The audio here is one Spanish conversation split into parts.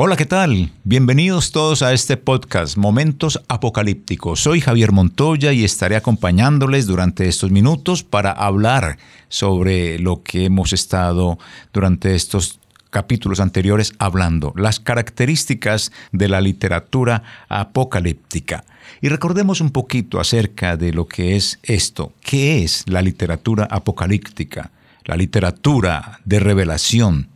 Hola, ¿qué tal? Bienvenidos todos a este podcast Momentos Apocalípticos. Soy Javier Montoya y estaré acompañándoles durante estos minutos para hablar sobre lo que hemos estado durante estos capítulos anteriores hablando, las características de la literatura apocalíptica. Y recordemos un poquito acerca de lo que es esto. ¿Qué es la literatura apocalíptica? La literatura de revelación.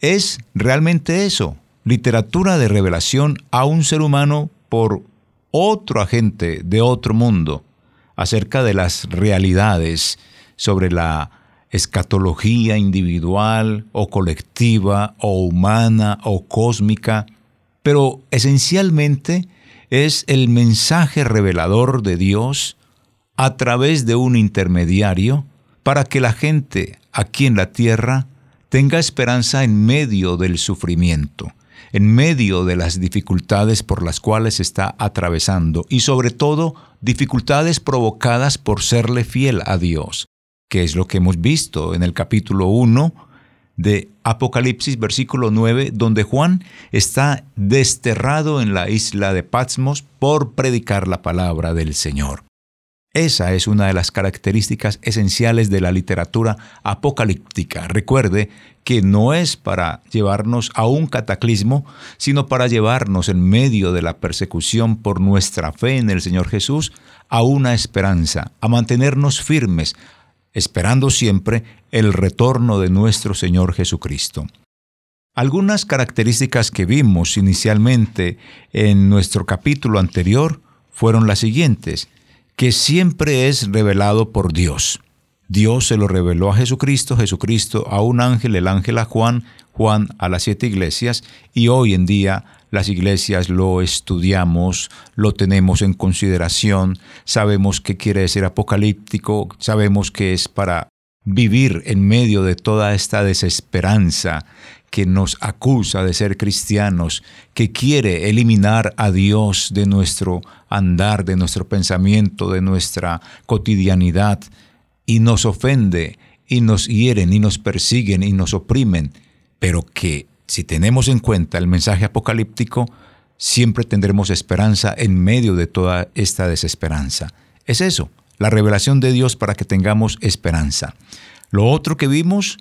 ¿Es realmente eso? Literatura de revelación a un ser humano por otro agente de otro mundo acerca de las realidades sobre la escatología individual o colectiva o humana o cósmica, pero esencialmente es el mensaje revelador de Dios a través de un intermediario para que la gente aquí en la tierra tenga esperanza en medio del sufrimiento en medio de las dificultades por las cuales está atravesando y sobre todo dificultades provocadas por serle fiel a Dios, que es lo que hemos visto en el capítulo 1 de Apocalipsis versículo 9, donde Juan está desterrado en la isla de Patmos por predicar la palabra del Señor. Esa es una de las características esenciales de la literatura apocalíptica. Recuerde que no es para llevarnos a un cataclismo, sino para llevarnos en medio de la persecución por nuestra fe en el Señor Jesús a una esperanza, a mantenernos firmes, esperando siempre el retorno de nuestro Señor Jesucristo. Algunas características que vimos inicialmente en nuestro capítulo anterior fueron las siguientes que siempre es revelado por Dios. Dios se lo reveló a Jesucristo, Jesucristo a un ángel, el ángel a Juan, Juan a las siete iglesias, y hoy en día las iglesias lo estudiamos, lo tenemos en consideración, sabemos qué quiere decir apocalíptico, sabemos que es para vivir en medio de toda esta desesperanza que nos acusa de ser cristianos, que quiere eliminar a Dios de nuestro andar, de nuestro pensamiento, de nuestra cotidianidad, y nos ofende, y nos hieren, y nos persiguen, y nos oprimen, pero que si tenemos en cuenta el mensaje apocalíptico, siempre tendremos esperanza en medio de toda esta desesperanza. Es eso, la revelación de Dios para que tengamos esperanza. Lo otro que vimos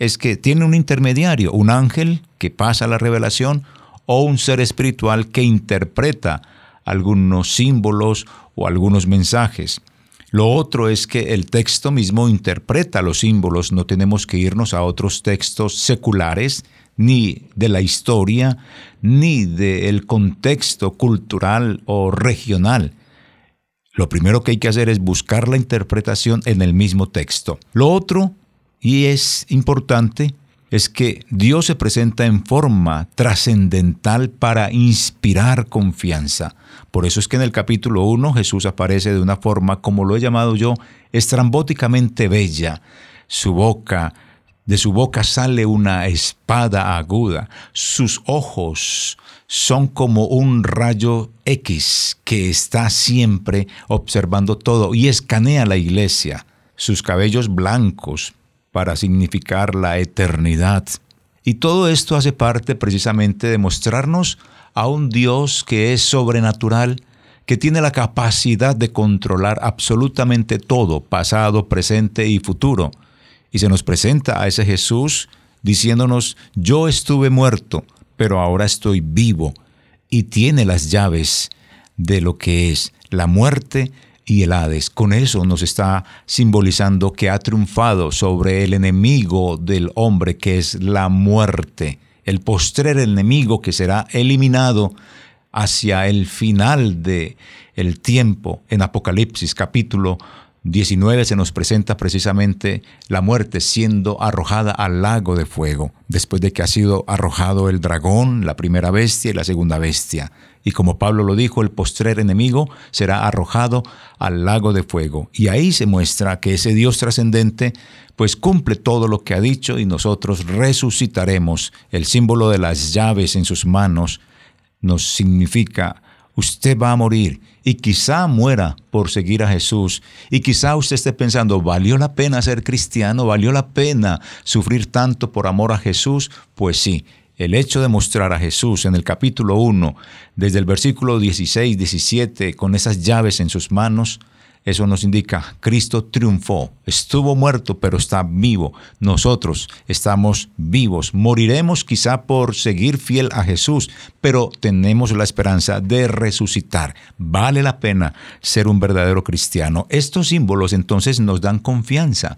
es que tiene un intermediario, un ángel que pasa la revelación o un ser espiritual que interpreta algunos símbolos o algunos mensajes. Lo otro es que el texto mismo interpreta los símbolos, no tenemos que irnos a otros textos seculares, ni de la historia, ni del contexto cultural o regional. Lo primero que hay que hacer es buscar la interpretación en el mismo texto. Lo otro, y es importante, es que Dios se presenta en forma trascendental para inspirar confianza. Por eso es que en el capítulo 1 Jesús aparece de una forma, como lo he llamado yo, estrambóticamente bella. Su boca, de su boca sale una espada aguda. Sus ojos son como un rayo X que está siempre observando todo y escanea la iglesia. Sus cabellos blancos, para significar la eternidad. Y todo esto hace parte precisamente de mostrarnos a un Dios que es sobrenatural, que tiene la capacidad de controlar absolutamente todo, pasado, presente y futuro. Y se nos presenta a ese Jesús diciéndonos, yo estuve muerto, pero ahora estoy vivo, y tiene las llaves de lo que es la muerte y el Hades. Con eso nos está simbolizando que ha triunfado sobre el enemigo del hombre, que es la muerte, el postrer enemigo que será eliminado hacia el final de el tiempo. En Apocalipsis capítulo 19 se nos presenta precisamente la muerte siendo arrojada al lago de fuego, después de que ha sido arrojado el dragón, la primera bestia y la segunda bestia. y como Pablo lo dijo, el postrer enemigo será arrojado al lago de fuego. Y ahí se muestra que ese Dios trascendente pues cumple todo lo que ha dicho y nosotros resucitaremos. El símbolo de las llaves en sus manos nos significa usted va a morir y quizá muera por seguir a Jesús y quizá usted esté pensando, ¿valió la pena ser cristiano? ¿Valió la pena sufrir tanto por amor a Jesús? Pues sí, el hecho de mostrar a Jesús en el capítulo 1, desde el versículo 16, 17, con esas llaves en sus manos, eso nos indica, Cristo triunfó, estuvo muerto, pero está vivo. Nosotros estamos vivos. Moriremos quizá por seguir fiel a Jesús, pero tenemos la esperanza de resucitar. Vale la pena ser un verdadero cristiano. Estos símbolos entonces nos dan confianza.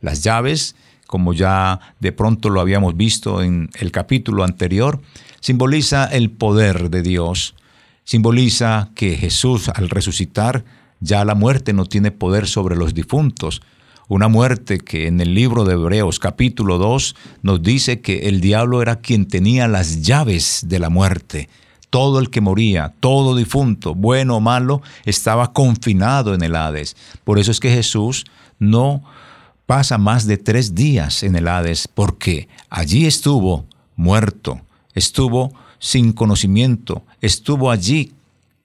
Las llaves como ya de pronto lo habíamos visto en el capítulo anterior, simboliza el poder de Dios, simboliza que Jesús al resucitar ya la muerte no tiene poder sobre los difuntos, una muerte que en el libro de Hebreos capítulo 2 nos dice que el diablo era quien tenía las llaves de la muerte. Todo el que moría, todo difunto, bueno o malo, estaba confinado en el Hades. Por eso es que Jesús no pasa más de tres días en el Hades porque allí estuvo muerto, estuvo sin conocimiento, estuvo allí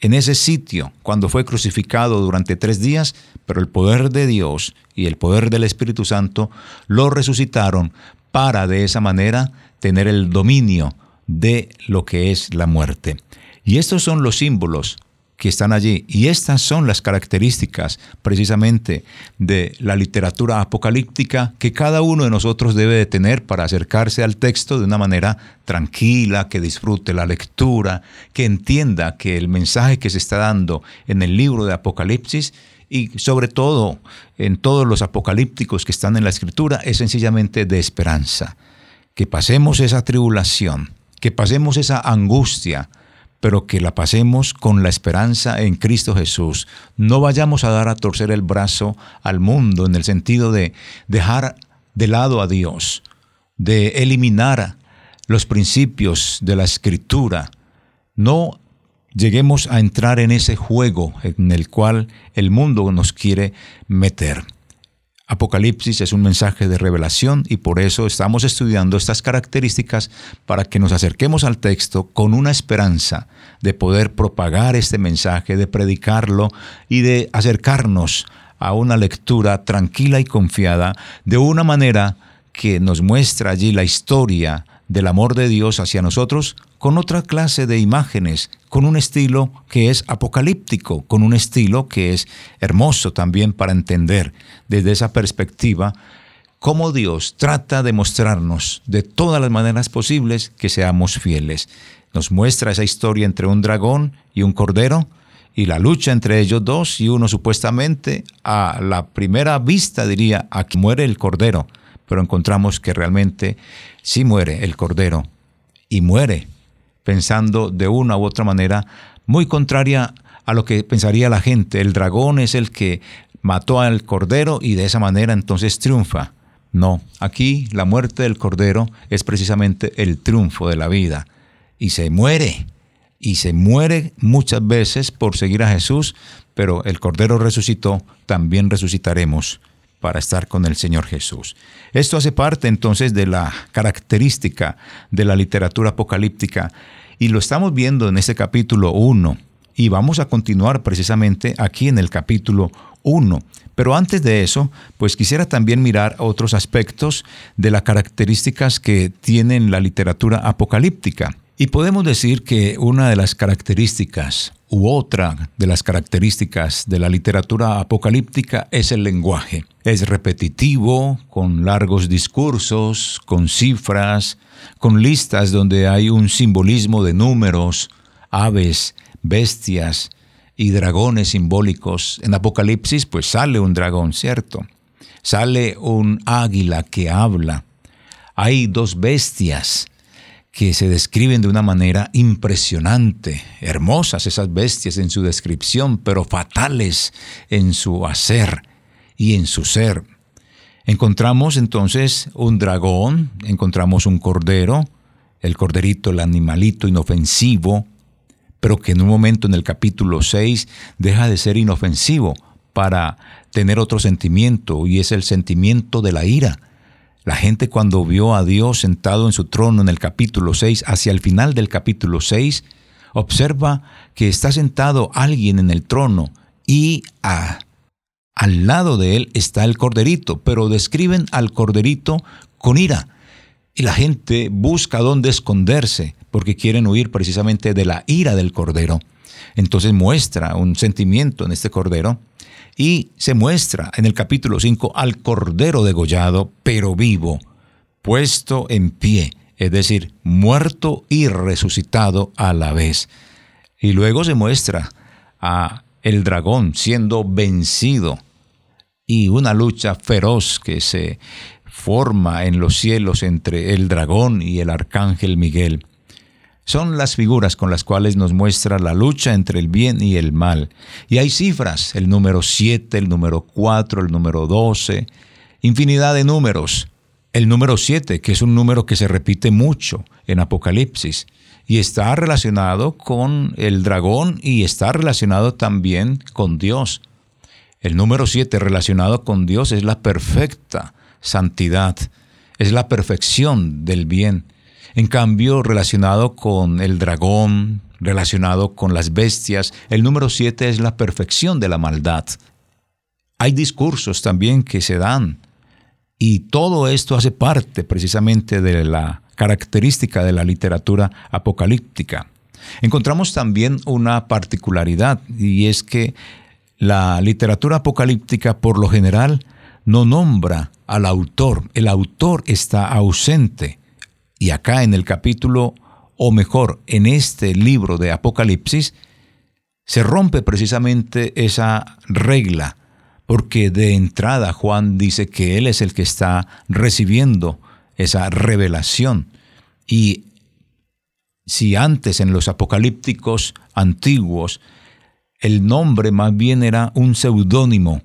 en ese sitio cuando fue crucificado durante tres días, pero el poder de Dios y el poder del Espíritu Santo lo resucitaron para de esa manera tener el dominio de lo que es la muerte. Y estos son los símbolos que están allí. Y estas son las características precisamente de la literatura apocalíptica que cada uno de nosotros debe de tener para acercarse al texto de una manera tranquila, que disfrute la lectura, que entienda que el mensaje que se está dando en el libro de Apocalipsis y sobre todo en todos los apocalípticos que están en la escritura es sencillamente de esperanza. Que pasemos esa tribulación, que pasemos esa angustia, pero que la pasemos con la esperanza en Cristo Jesús. No vayamos a dar a torcer el brazo al mundo en el sentido de dejar de lado a Dios, de eliminar los principios de la escritura. No lleguemos a entrar en ese juego en el cual el mundo nos quiere meter. Apocalipsis es un mensaje de revelación y por eso estamos estudiando estas características para que nos acerquemos al texto con una esperanza de poder propagar este mensaje, de predicarlo y de acercarnos a una lectura tranquila y confiada de una manera que nos muestra allí la historia del amor de Dios hacia nosotros con otra clase de imágenes, con un estilo que es apocalíptico, con un estilo que es hermoso también para entender desde esa perspectiva cómo Dios trata de mostrarnos de todas las maneras posibles que seamos fieles. Nos muestra esa historia entre un dragón y un cordero, y la lucha entre ellos dos y uno supuestamente a la primera vista diría aquí muere el cordero, pero encontramos que realmente sí muere el cordero y muere pensando de una u otra manera muy contraria a lo que pensaría la gente. El dragón es el que mató al cordero y de esa manera entonces triunfa. No, aquí la muerte del cordero es precisamente el triunfo de la vida. Y se muere, y se muere muchas veces por seguir a Jesús, pero el cordero resucitó, también resucitaremos para estar con el Señor Jesús. Esto hace parte entonces de la característica de la literatura apocalíptica y lo estamos viendo en este capítulo 1 y vamos a continuar precisamente aquí en el capítulo 1. Pero antes de eso, pues quisiera también mirar otros aspectos de las características que tiene la literatura apocalíptica. Y podemos decir que una de las características otra de las características de la literatura apocalíptica es el lenguaje. Es repetitivo, con largos discursos, con cifras, con listas donde hay un simbolismo de números, aves, bestias y dragones simbólicos. En Apocalipsis pues sale un dragón, ¿cierto? Sale un águila que habla. Hay dos bestias que se describen de una manera impresionante, hermosas esas bestias en su descripción, pero fatales en su hacer y en su ser. Encontramos entonces un dragón, encontramos un cordero, el corderito, el animalito inofensivo, pero que en un momento en el capítulo 6 deja de ser inofensivo para tener otro sentimiento y es el sentimiento de la ira. La gente cuando vio a Dios sentado en su trono en el capítulo 6, hacia el final del capítulo 6, observa que está sentado alguien en el trono y al lado de él está el corderito, pero describen al corderito con ira. Y la gente busca dónde esconderse porque quieren huir precisamente de la ira del cordero. Entonces muestra un sentimiento en este cordero y se muestra en el capítulo 5 al cordero degollado, pero vivo, puesto en pie, es decir, muerto y resucitado a la vez. Y luego se muestra a el dragón siendo vencido y una lucha feroz que se forma en los cielos entre el dragón y el arcángel Miguel. Son las figuras con las cuales nos muestra la lucha entre el bien y el mal. Y hay cifras, el número 7, el número 4, el número 12, infinidad de números. El número 7, que es un número que se repite mucho en Apocalipsis, y está relacionado con el dragón y está relacionado también con Dios. El número 7 relacionado con Dios es la perfecta santidad, es la perfección del bien. En cambio, relacionado con el dragón, relacionado con las bestias, el número 7 es la perfección de la maldad. Hay discursos también que se dan y todo esto hace parte precisamente de la característica de la literatura apocalíptica. Encontramos también una particularidad y es que la literatura apocalíptica por lo general no nombra al autor, el autor está ausente. Y acá en el capítulo, o mejor, en este libro de Apocalipsis, se rompe precisamente esa regla, porque de entrada Juan dice que él es el que está recibiendo esa revelación. Y si antes en los apocalípticos antiguos el nombre más bien era un seudónimo,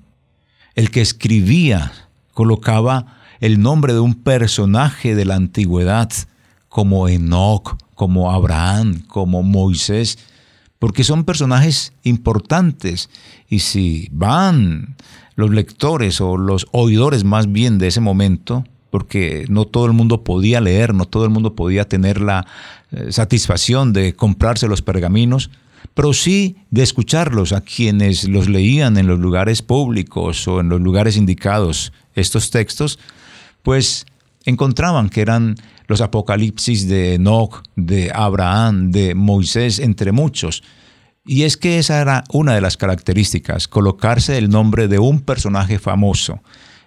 el que escribía colocaba el nombre de un personaje de la antigüedad, como Enoch, como Abraham, como Moisés, porque son personajes importantes. Y si van los lectores o los oidores más bien de ese momento, porque no todo el mundo podía leer, no todo el mundo podía tener la eh, satisfacción de comprarse los pergaminos, pero sí de escucharlos a quienes los leían en los lugares públicos o en los lugares indicados estos textos, pues encontraban que eran los apocalipsis de Enoch, de Abraham, de Moisés, entre muchos. Y es que esa era una de las características, colocarse el nombre de un personaje famoso.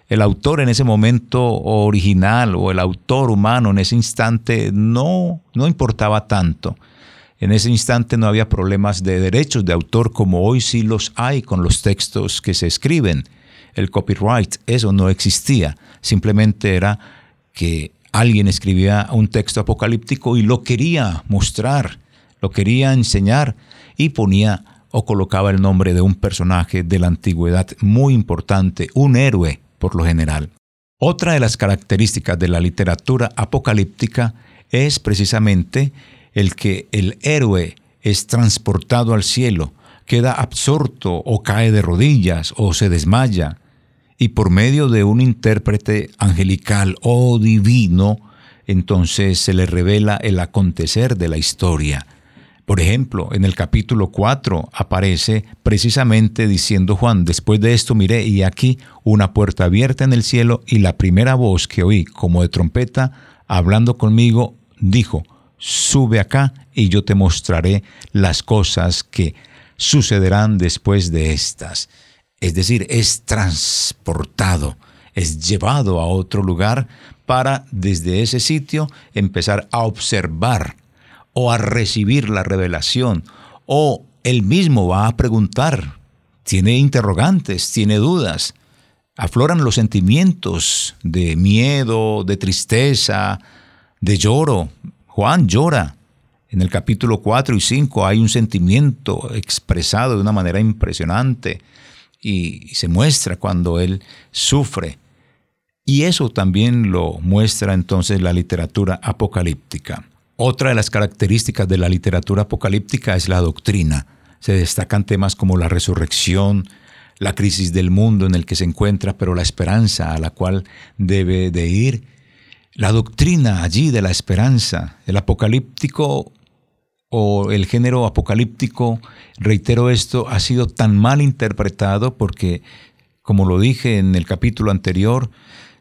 El autor en ese momento original o el autor humano en ese instante no, no importaba tanto. En ese instante no había problemas de derechos de autor como hoy sí los hay con los textos que se escriben el copyright, eso no existía, simplemente era que alguien escribía un texto apocalíptico y lo quería mostrar, lo quería enseñar y ponía o colocaba el nombre de un personaje de la antigüedad muy importante, un héroe por lo general. Otra de las características de la literatura apocalíptica es precisamente el que el héroe es transportado al cielo, queda absorto o cae de rodillas o se desmaya, y por medio de un intérprete angelical o divino, entonces se le revela el acontecer de la historia. Por ejemplo, en el capítulo 4 aparece precisamente diciendo Juan, después de esto miré y aquí una puerta abierta en el cielo y la primera voz que oí como de trompeta hablando conmigo dijo, sube acá y yo te mostraré las cosas que sucederán después de estas es decir, es transportado, es llevado a otro lugar para desde ese sitio empezar a observar o a recibir la revelación o él mismo va a preguntar, tiene interrogantes, tiene dudas, afloran los sentimientos de miedo, de tristeza, de lloro. Juan llora. En el capítulo 4 y 5 hay un sentimiento expresado de una manera impresionante y se muestra cuando él sufre. Y eso también lo muestra entonces la literatura apocalíptica. Otra de las características de la literatura apocalíptica es la doctrina. Se destacan temas como la resurrección, la crisis del mundo en el que se encuentra, pero la esperanza a la cual debe de ir, la doctrina allí de la esperanza, el apocalíptico o el género apocalíptico, reitero esto, ha sido tan mal interpretado porque, como lo dije en el capítulo anterior,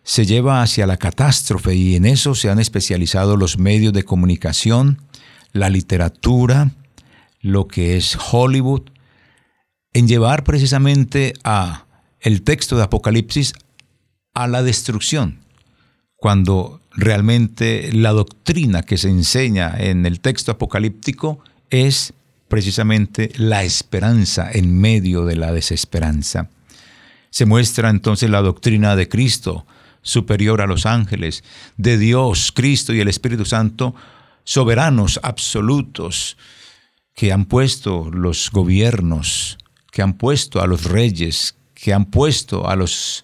se lleva hacia la catástrofe y en eso se han especializado los medios de comunicación, la literatura, lo que es Hollywood, en llevar precisamente a el texto de Apocalipsis a la destrucción, cuando realmente la doctrina que se enseña en el texto apocalíptico es precisamente la esperanza en medio de la desesperanza. Se muestra entonces la doctrina de Cristo, superior a los ángeles, de Dios, Cristo y el Espíritu Santo, soberanos absolutos, que han puesto los gobiernos, que han puesto a los reyes, que han puesto a los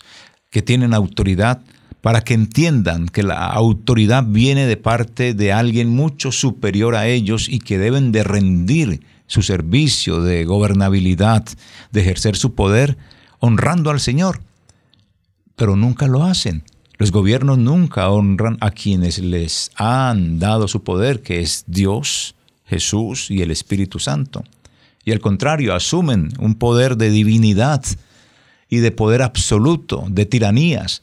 que tienen autoridad, para que entiendan que la autoridad viene de parte de alguien mucho superior a ellos y que deben de rendir su servicio de gobernabilidad, de ejercer su poder, honrando al Señor. Pero nunca lo hacen. Los gobiernos nunca honran a quienes les han dado su poder, que es Dios, Jesús y el Espíritu Santo y al contrario, asumen un poder de divinidad y de poder absoluto, de tiranías,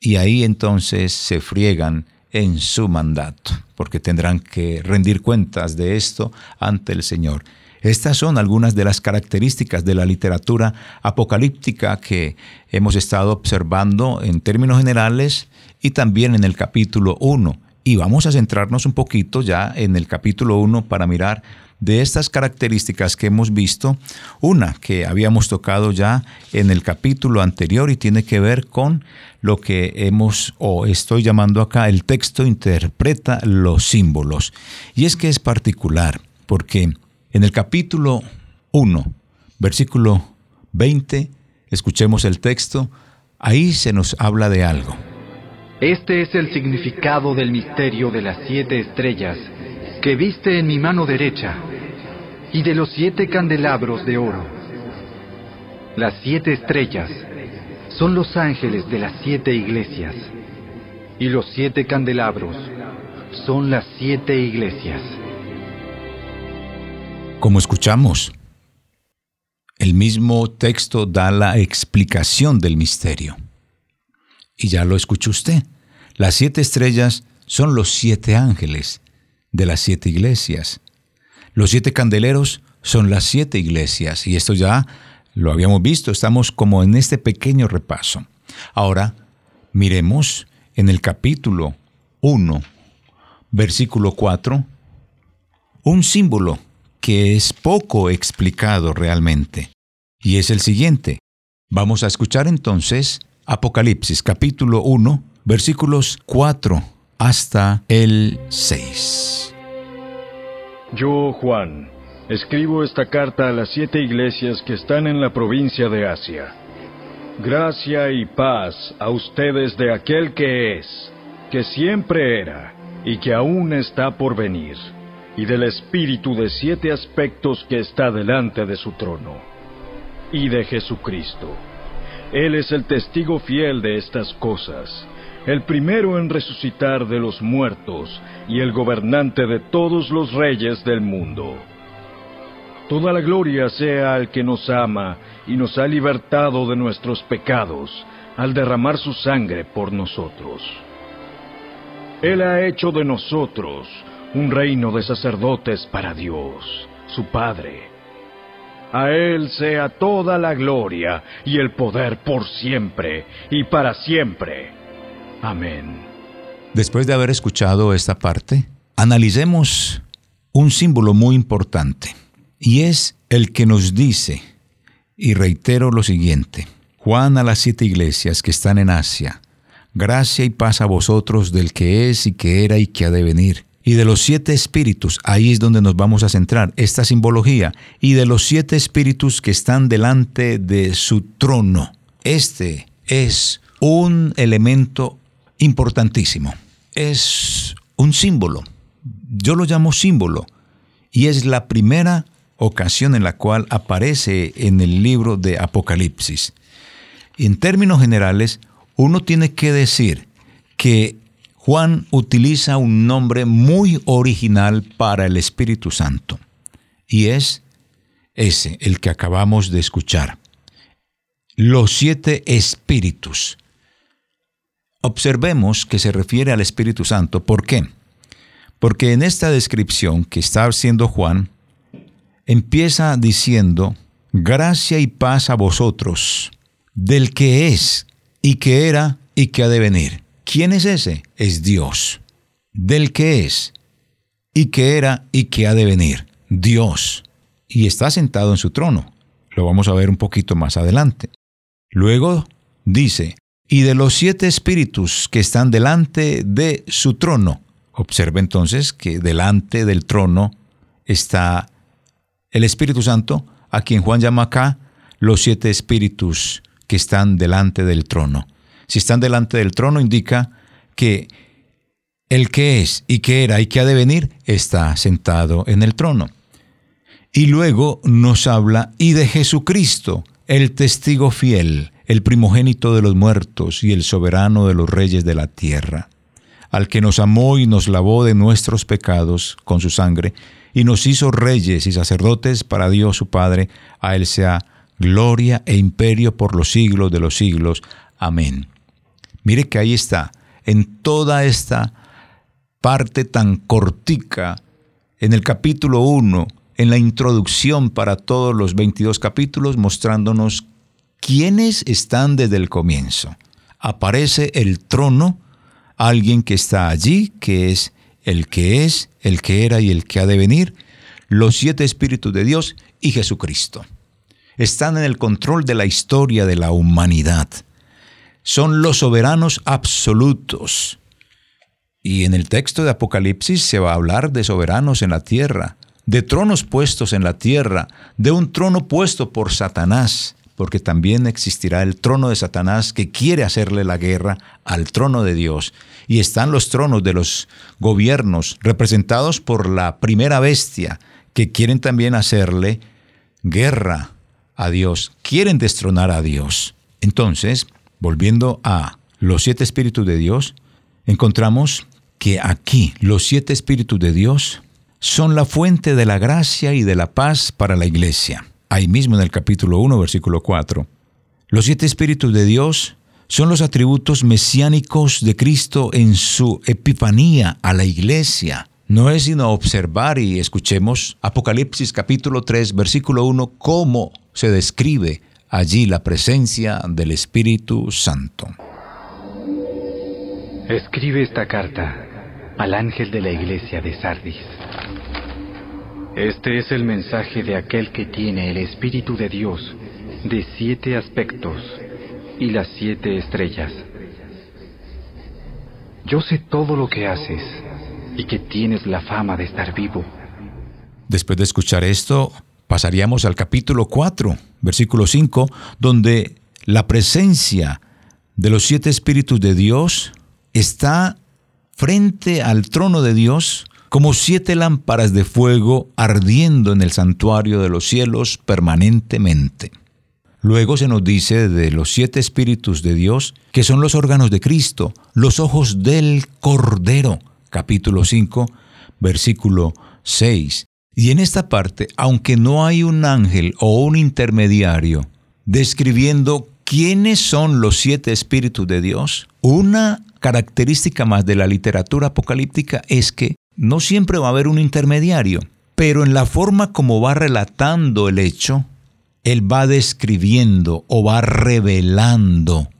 y ahí entonces se friegan en su mandato, porque tendrán que rendir cuentas de esto ante el Señor. Estas son algunas de las características de la literatura apocalíptica que hemos estado observando en términos generales y también en el capítulo 1. Y vamos a centrarnos un poquito ya en el capítulo 1 para mirar de estas características que hemos visto, una que habíamos tocado ya en el capítulo anterior y tiene que ver con lo que hemos o estoy llamando acá el texto interpreta los símbolos. Y es que es particular porque en el capítulo 1, versículo 20, escuchemos el texto, ahí se nos habla de algo. Este es el significado del misterio de las siete estrellas que viste en mi mano derecha y de los siete candelabros de oro. Las siete estrellas son los ángeles de las siete iglesias y los siete candelabros son las siete iglesias. Como escuchamos, el mismo texto da la explicación del misterio. Y ya lo escuchó usted. Las siete estrellas son los siete ángeles de las siete iglesias. Los siete candeleros son las siete iglesias y esto ya lo habíamos visto, estamos como en este pequeño repaso. Ahora, miremos en el capítulo 1, versículo 4, un símbolo que es poco explicado realmente, y es el siguiente. Vamos a escuchar entonces Apocalipsis capítulo 1, versículos 4 hasta el 6. Yo, Juan, escribo esta carta a las siete iglesias que están en la provincia de Asia. Gracia y paz a ustedes de aquel que es, que siempre era y que aún está por venir, y del Espíritu de siete aspectos que está delante de su trono, y de Jesucristo. Él es el testigo fiel de estas cosas el primero en resucitar de los muertos y el gobernante de todos los reyes del mundo. Toda la gloria sea al que nos ama y nos ha libertado de nuestros pecados al derramar su sangre por nosotros. Él ha hecho de nosotros un reino de sacerdotes para Dios, su Padre. A Él sea toda la gloria y el poder por siempre y para siempre. Amén. Después de haber escuchado esta parte, analicemos un símbolo muy importante, y es el que nos dice, y reitero lo siguiente, Juan a las siete iglesias que están en Asia, gracia y paz a vosotros del que es y que era y que ha de venir. Y de los siete espíritus, ahí es donde nos vamos a centrar, esta simbología, y de los siete espíritus que están delante de su trono. Este es un elemento importantísimo. Es un símbolo yo lo llamo símbolo, y es la primera ocasión en la cual aparece en el libro de Apocalipsis. En términos generales, uno tiene que decir que Juan utiliza un nombre muy original para el Espíritu Santo, y es ese, el que acabamos de escuchar. Los siete espíritus. Observemos que se refiere al Espíritu Santo. ¿Por qué? Porque en esta descripción que está haciendo Juan, empieza diciendo, gracia y paz a vosotros, del que es y que era y que ha de venir. ¿Quién es ese? Es Dios. Del que es y que era y que ha de venir. Dios. Y está sentado en su trono. Lo vamos a ver un poquito más adelante. Luego dice, y de los siete espíritus que están delante de su trono. Observe entonces que delante del trono está el Espíritu Santo, a quien Juan llama acá los siete espíritus que están delante del trono. Si están delante del trono indica que el que es y que era y que ha de venir está sentado en el trono. Y luego nos habla y de Jesucristo, el testigo fiel, el primogénito de los muertos y el soberano de los reyes de la tierra, al que nos amó y nos lavó de nuestros pecados con su sangre, y nos hizo reyes y sacerdotes para Dios su Padre, a Él sea gloria e imperio por los siglos de los siglos. Amén. Mire que ahí está, en toda esta parte tan cortica, en el capítulo 1, en la introducción para todos los 22 capítulos, mostrándonos quiénes están desde el comienzo. Aparece el trono, alguien que está allí, que es el que es, el que era y el que ha de venir, los siete espíritus de Dios y Jesucristo. Están en el control de la historia de la humanidad. Son los soberanos absolutos. Y en el texto de Apocalipsis se va a hablar de soberanos en la tierra, de tronos puestos en la tierra, de un trono puesto por Satanás, porque también existirá el trono de Satanás que quiere hacerle la guerra al trono de Dios. Y están los tronos de los gobiernos representados por la primera bestia, que quieren también hacerle guerra a Dios, quieren destronar a Dios. Entonces, volviendo a los siete espíritus de Dios, encontramos que aquí los siete espíritus de Dios son la fuente de la gracia y de la paz para la iglesia ahí mismo en el capítulo 1, versículo 4. Los siete espíritus de Dios son los atributos mesiánicos de Cristo en su epifanía a la iglesia. No es sino observar y escuchemos Apocalipsis capítulo 3, versículo 1, cómo se describe allí la presencia del Espíritu Santo. Escribe esta carta al ángel de la iglesia de Sardis. Este es el mensaje de aquel que tiene el Espíritu de Dios de siete aspectos y las siete estrellas. Yo sé todo lo que haces y que tienes la fama de estar vivo. Después de escuchar esto, pasaríamos al capítulo 4, versículo 5, donde la presencia de los siete espíritus de Dios está frente al trono de Dios como siete lámparas de fuego ardiendo en el santuario de los cielos permanentemente. Luego se nos dice de los siete espíritus de Dios, que son los órganos de Cristo, los ojos del Cordero, capítulo 5, versículo 6. Y en esta parte, aunque no hay un ángel o un intermediario describiendo quiénes son los siete espíritus de Dios, una característica más de la literatura apocalíptica es que no siempre va a haber un intermediario, pero en la forma como va relatando el hecho, él va describiendo o va revelando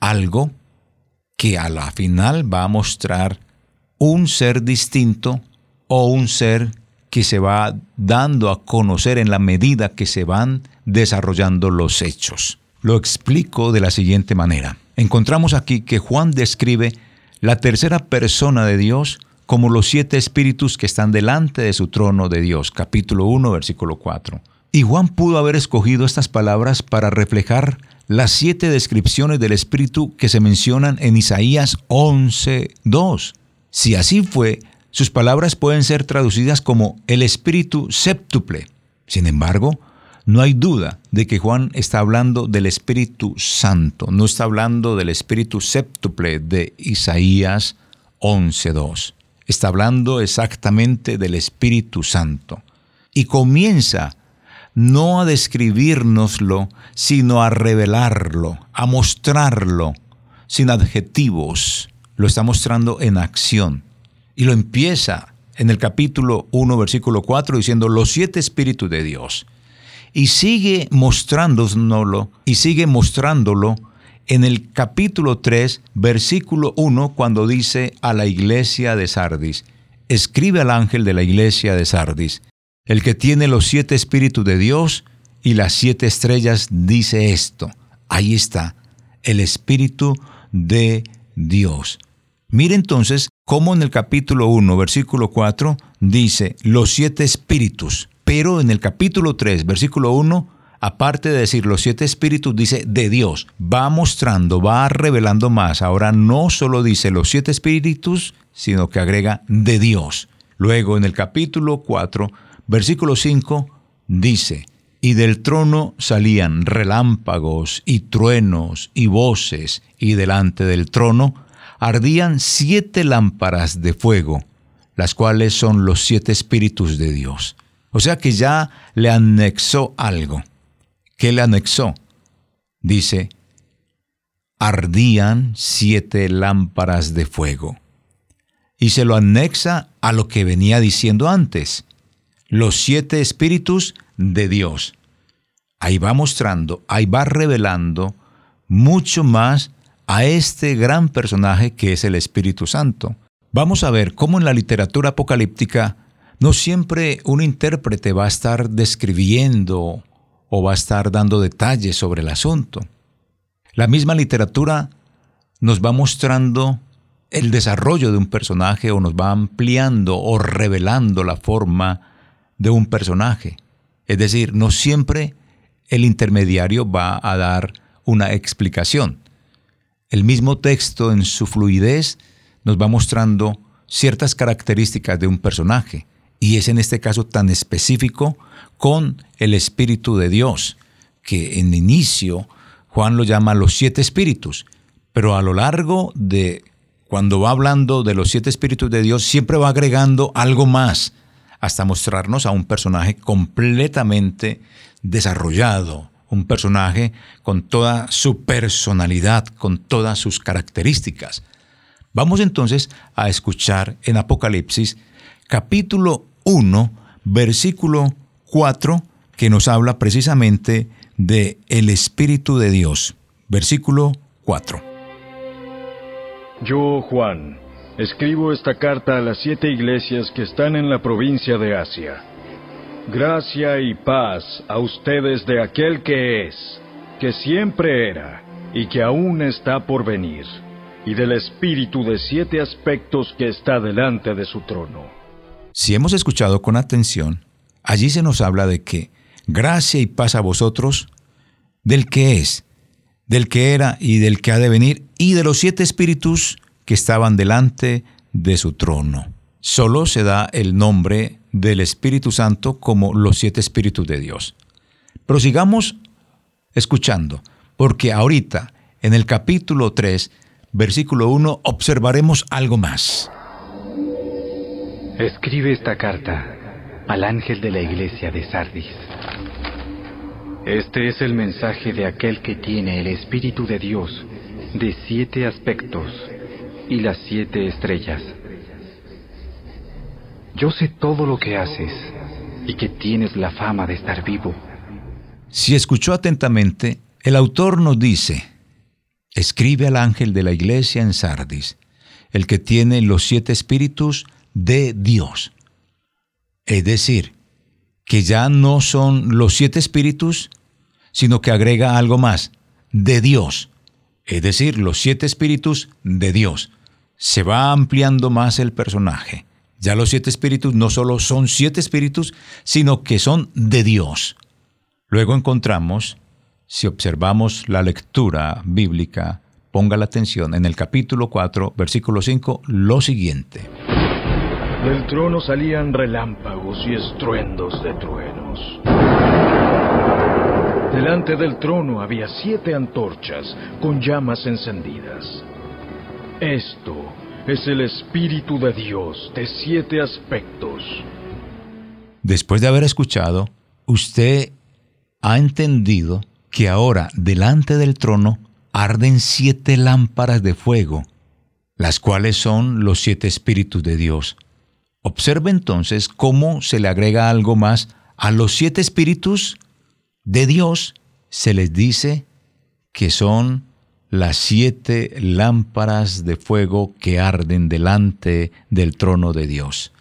algo que a la final va a mostrar un ser distinto o un ser que se va dando a conocer en la medida que se van desarrollando los hechos. Lo explico de la siguiente manera. Encontramos aquí que Juan describe la tercera persona de Dios como los siete espíritus que están delante de su trono de Dios. Capítulo 1, versículo 4. Y Juan pudo haber escogido estas palabras para reflejar las siete descripciones del Espíritu que se mencionan en Isaías 11, 2. Si así fue, sus palabras pueden ser traducidas como el Espíritu séptuple. Sin embargo, no hay duda de que Juan está hablando del Espíritu Santo, no está hablando del Espíritu séptuple de Isaías 11.2. Está hablando exactamente del Espíritu Santo. Y comienza no a describirnoslo, sino a revelarlo, a mostrarlo, sin adjetivos. Lo está mostrando en acción. Y lo empieza en el capítulo 1, versículo 4, diciendo los siete espíritus de Dios. Y sigue mostrándonoslo, y sigue mostrándolo en el capítulo 3, versículo 1, cuando dice a la iglesia de Sardis, escribe al ángel de la iglesia de Sardis, el que tiene los siete espíritus de Dios y las siete estrellas dice esto. Ahí está, el espíritu de Dios. Mire entonces cómo en el capítulo 1, versículo 4, dice los siete espíritus, pero en el capítulo 3, versículo 1, aparte de decir los siete espíritus, dice de Dios. Va mostrando, va revelando más. Ahora no solo dice los siete espíritus, sino que agrega de Dios. Luego en el capítulo 4, versículo 5, dice, y del trono salían relámpagos y truenos y voces, y delante del trono ardían siete lámparas de fuego, las cuales son los siete espíritus de Dios. O sea que ya le anexó algo. ¿Qué le anexó? Dice, ardían siete lámparas de fuego. Y se lo anexa a lo que venía diciendo antes, los siete espíritus de Dios. Ahí va mostrando, ahí va revelando mucho más a este gran personaje que es el Espíritu Santo. Vamos a ver cómo en la literatura apocalíptica no siempre un intérprete va a estar describiendo o va a estar dando detalles sobre el asunto. La misma literatura nos va mostrando el desarrollo de un personaje o nos va ampliando o revelando la forma de un personaje. Es decir, no siempre el intermediario va a dar una explicación. El mismo texto en su fluidez nos va mostrando ciertas características de un personaje, y es en este caso tan específico con el Espíritu de Dios, que en inicio Juan lo llama los siete espíritus, pero a lo largo de cuando va hablando de los siete espíritus de Dios, siempre va agregando algo más, hasta mostrarnos a un personaje completamente desarrollado, un personaje con toda su personalidad, con todas sus características. Vamos entonces a escuchar en Apocalipsis capítulo 1, versículo 4, que nos habla precisamente de el Espíritu de Dios. Versículo 4. Yo, Juan, escribo esta carta a las siete iglesias que están en la provincia de Asia. Gracia y paz a ustedes de aquel que es, que siempre era y que aún está por venir, y del espíritu de siete aspectos que está delante de su trono. Si hemos escuchado con atención, allí se nos habla de que gracia y paz a vosotros, del que es, del que era y del que ha de venir, y de los siete espíritus que estaban delante de su trono. Solo se da el nombre del Espíritu Santo como los siete Espíritus de Dios. Prosigamos escuchando, porque ahorita, en el capítulo 3, versículo 1, observaremos algo más. Escribe esta carta al ángel de la iglesia de Sardis. Este es el mensaje de aquel que tiene el Espíritu de Dios de siete aspectos y las siete estrellas. Yo sé todo lo que haces y que tienes la fama de estar vivo. Si escuchó atentamente, el autor nos dice, escribe al ángel de la iglesia en Sardis, el que tiene los siete espíritus de Dios. Es decir, que ya no son los siete espíritus, sino que agrega algo más, de Dios. Es decir, los siete espíritus de Dios. Se va ampliando más el personaje. Ya los siete espíritus no solo son siete espíritus, sino que son de Dios. Luego encontramos, si observamos la lectura bíblica, ponga la atención en el capítulo 4, versículo 5, lo siguiente. Del trono salían relámpagos y estruendos de truenos. Delante del trono había siete antorchas con llamas encendidas. Esto es el Espíritu de Dios de siete aspectos. Después de haber escuchado, usted ha entendido que ahora delante del trono arden siete lámparas de fuego, las cuales son los siete espíritus de Dios. Observe entonces cómo se le agrega algo más a los siete espíritus de Dios, se les dice que son las siete lámparas de fuego que arden delante del trono de Dios.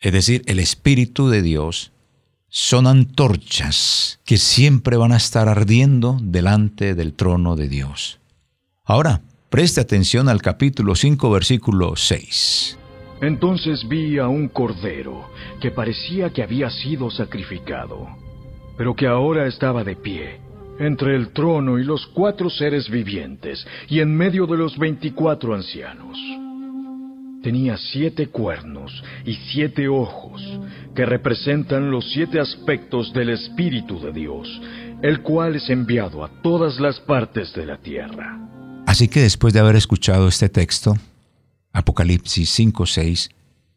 Es decir, el Espíritu de Dios son antorchas que siempre van a estar ardiendo delante del trono de Dios. Ahora, preste atención al capítulo 5, versículo 6. Entonces vi a un cordero que parecía que había sido sacrificado, pero que ahora estaba de pie entre el trono y los cuatro seres vivientes y en medio de los veinticuatro ancianos. Tenía siete cuernos y siete ojos que representan los siete aspectos del Espíritu de Dios, el cual es enviado a todas las partes de la tierra. Así que después de haber escuchado este texto, Apocalipsis 5:6,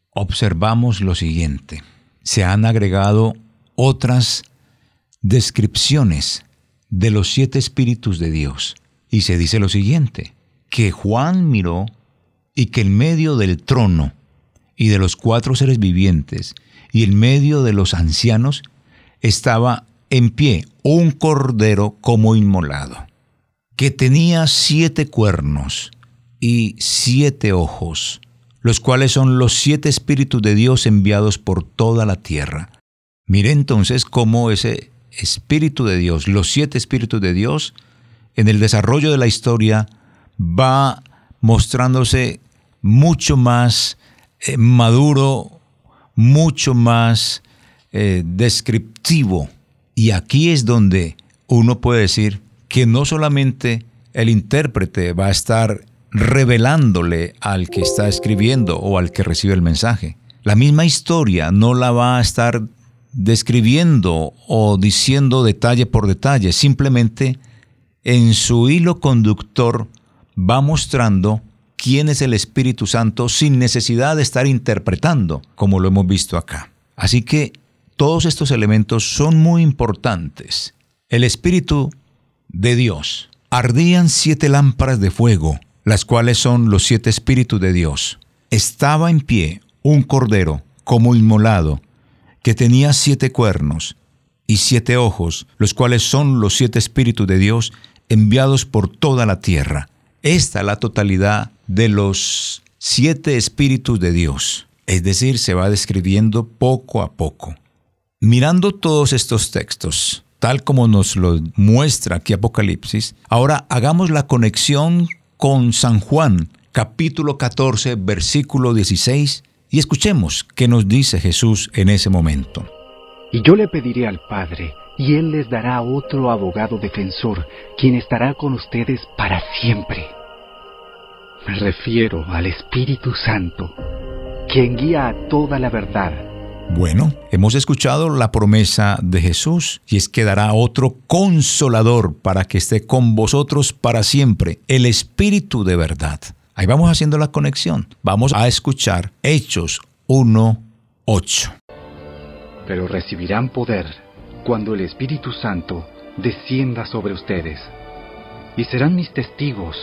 observamos lo siguiente. Se han agregado otras descripciones de los siete espíritus de Dios. Y se dice lo siguiente, que Juan miró y que en medio del trono y de los cuatro seres vivientes y en medio de los ancianos estaba en pie un cordero como inmolado, que tenía siete cuernos y siete ojos, los cuales son los siete espíritus de Dios enviados por toda la tierra. Mire entonces cómo ese Espíritu de Dios, los siete Espíritus de Dios, en el desarrollo de la historia va mostrándose mucho más eh, maduro, mucho más eh, descriptivo. Y aquí es donde uno puede decir que no solamente el intérprete va a estar revelándole al que está escribiendo o al que recibe el mensaje. La misma historia no la va a estar describiendo o diciendo detalle por detalle, simplemente en su hilo conductor va mostrando quién es el Espíritu Santo sin necesidad de estar interpretando, como lo hemos visto acá. Así que todos estos elementos son muy importantes. El Espíritu de Dios. Ardían siete lámparas de fuego, las cuales son los siete Espíritus de Dios. Estaba en pie un cordero como inmolado que tenía siete cuernos y siete ojos, los cuales son los siete espíritus de Dios enviados por toda la tierra. Esta es la totalidad de los siete espíritus de Dios. Es decir, se va describiendo poco a poco. Mirando todos estos textos, tal como nos lo muestra aquí Apocalipsis, ahora hagamos la conexión con San Juan, capítulo 14, versículo 16 y escuchemos qué nos dice Jesús en ese momento. Y yo le pediré al Padre, y Él les dará otro abogado defensor, quien estará con ustedes para siempre. Me refiero al Espíritu Santo, quien guía a toda la verdad. Bueno, hemos escuchado la promesa de Jesús y es que dará otro consolador para que esté con vosotros para siempre, el Espíritu de verdad. Ahí vamos haciendo la conexión. Vamos a escuchar Hechos 1.8. Pero recibirán poder cuando el Espíritu Santo descienda sobre ustedes. Y serán mis testigos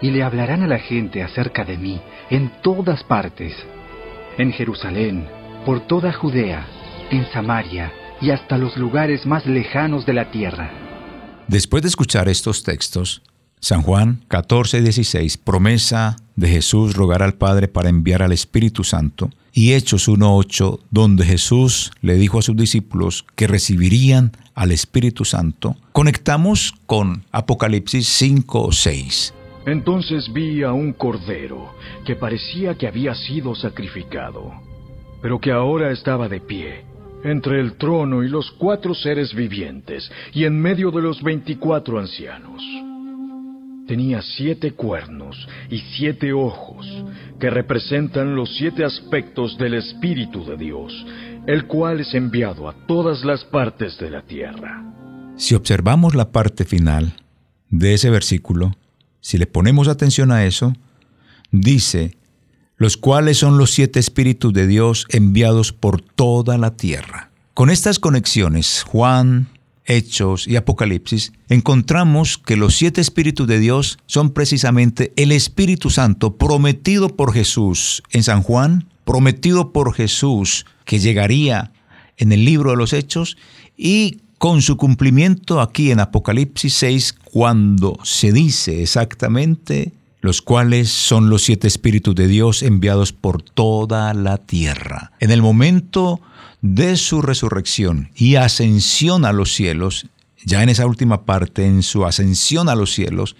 y le hablarán a la gente acerca de mí en todas partes. En Jerusalén, por toda Judea, en Samaria y hasta los lugares más lejanos de la tierra. Después de escuchar estos textos, San Juan 14, 16, promesa de Jesús rogar al Padre para enviar al Espíritu Santo. Y Hechos 1.8, donde Jesús le dijo a sus discípulos que recibirían al Espíritu Santo. Conectamos con Apocalipsis 5, 6. Entonces vi a un cordero que parecía que había sido sacrificado, pero que ahora estaba de pie entre el trono y los cuatro seres vivientes y en medio de los veinticuatro ancianos tenía siete cuernos y siete ojos, que representan los siete aspectos del Espíritu de Dios, el cual es enviado a todas las partes de la tierra. Si observamos la parte final de ese versículo, si le ponemos atención a eso, dice, los cuales son los siete espíritus de Dios enviados por toda la tierra. Con estas conexiones, Juan, Hechos y Apocalipsis, encontramos que los siete espíritus de Dios son precisamente el Espíritu Santo prometido por Jesús en San Juan, prometido por Jesús que llegaría en el libro de los Hechos y con su cumplimiento aquí en Apocalipsis 6, cuando se dice exactamente los cuales son los siete espíritus de Dios enviados por toda la tierra. En el momento de su resurrección y ascensión a los cielos, ya en esa última parte, en su ascensión a los cielos,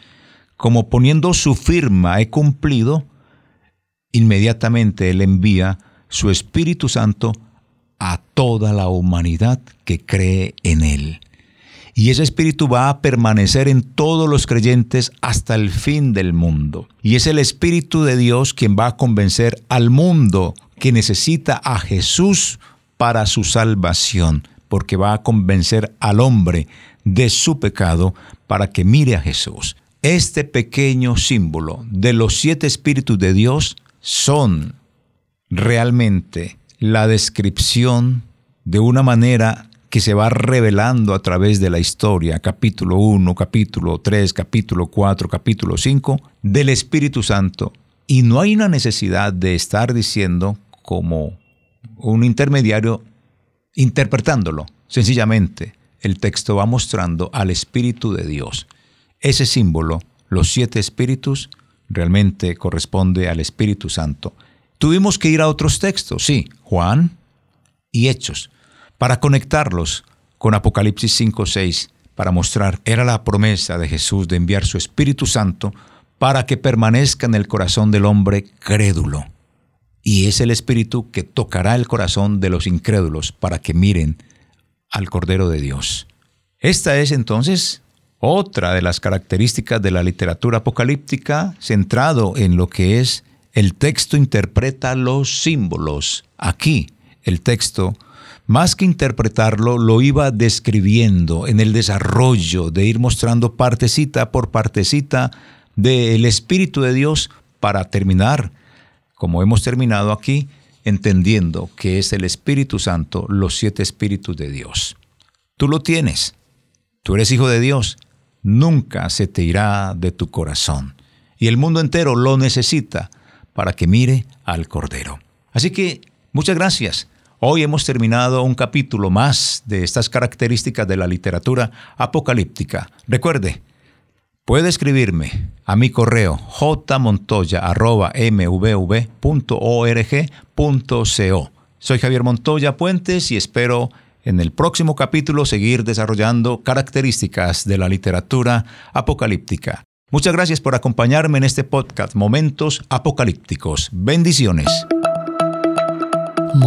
como poniendo su firma, he cumplido, inmediatamente Él envía su Espíritu Santo a toda la humanidad que cree en Él. Y ese Espíritu va a permanecer en todos los creyentes hasta el fin del mundo. Y es el Espíritu de Dios quien va a convencer al mundo que necesita a Jesús para su salvación, porque va a convencer al hombre de su pecado para que mire a Jesús. Este pequeño símbolo de los siete espíritus de Dios son realmente la descripción de una manera que se va revelando a través de la historia, capítulo 1, capítulo 3, capítulo 4, capítulo 5, del Espíritu Santo. Y no hay una necesidad de estar diciendo como un intermediario interpretándolo. Sencillamente, el texto va mostrando al Espíritu de Dios. Ese símbolo, los siete espíritus, realmente corresponde al Espíritu Santo. Tuvimos que ir a otros textos, sí, Juan y Hechos, para conectarlos con Apocalipsis 5, 6, para mostrar, era la promesa de Jesús de enviar su Espíritu Santo para que permanezca en el corazón del hombre crédulo y es el Espíritu que tocará el corazón de los incrédulos para que miren al Cordero de Dios. Esta es entonces otra de las características de la literatura apocalíptica centrado en lo que es el texto interpreta los símbolos. Aquí el texto, más que interpretarlo, lo iba describiendo en el desarrollo de ir mostrando partecita por partecita del Espíritu de Dios para terminar como hemos terminado aquí, entendiendo que es el Espíritu Santo, los siete espíritus de Dios. Tú lo tienes, tú eres hijo de Dios, nunca se te irá de tu corazón. Y el mundo entero lo necesita para que mire al Cordero. Así que, muchas gracias. Hoy hemos terminado un capítulo más de estas características de la literatura apocalíptica. Recuerde, Puede escribirme a mi correo jmontoya.mvv.org.co. Soy Javier Montoya Puentes y espero en el próximo capítulo seguir desarrollando características de la literatura apocalíptica. Muchas gracias por acompañarme en este podcast Momentos Apocalípticos. Bendiciones.